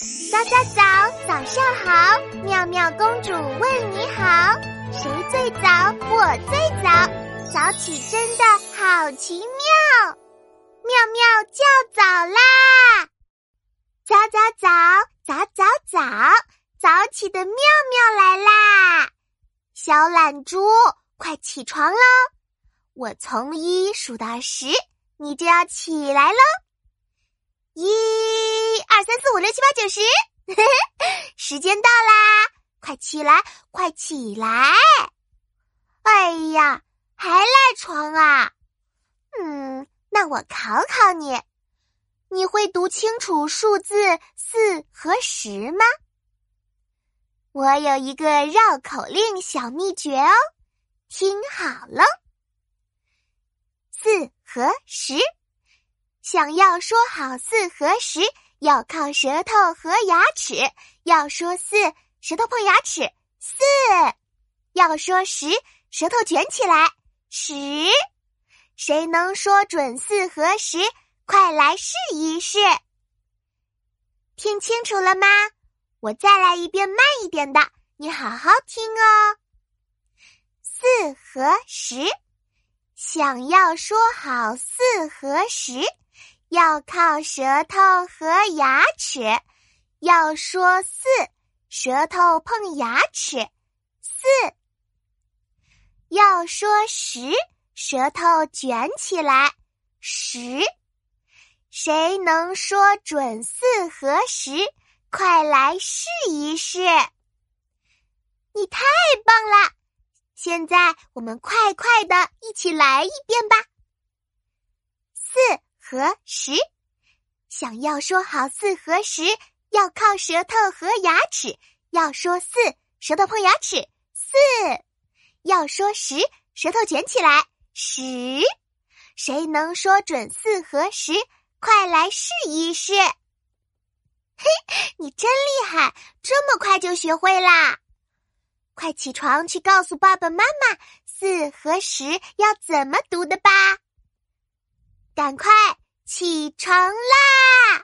早早早，早上好！妙妙公主问你好，谁最早？我最早，早起真的好奇妙，妙妙叫早啦！早早早，早早早，早起的妙妙来啦！小懒猪，快起床喽！我从一数到十，你就要起来喽！六、七、八、九、十，时间到啦！快起来，快起来！哎呀，还赖床啊？嗯，那我考考你，你会读清楚数字四和十吗？我有一个绕口令小秘诀哦，听好了，四和十。想要说好四和十，要靠舌头和牙齿。要说四，舌头碰牙齿，四；要说十，舌头卷起来，十。谁能说准四和十？快来试一试。听清楚了吗？我再来一遍慢一点的，你好好听哦。四和十，想要说好四和十。要靠舌头和牙齿，要说四，舌头碰牙齿，四；要说十，舌头卷起来，十。谁能说准四和十？快来试一试！你太棒了！现在我们快快的一起来一遍吧。四。和十，想要说好四和十，要靠舌头和牙齿。要说四，舌头碰牙齿，四；要说十，舌头卷起来，十。谁能说准四和十？快来试一试！嘿，你真厉害，这么快就学会啦！快起床去告诉爸爸妈妈四和十要怎么读的吧。赶快起床啦！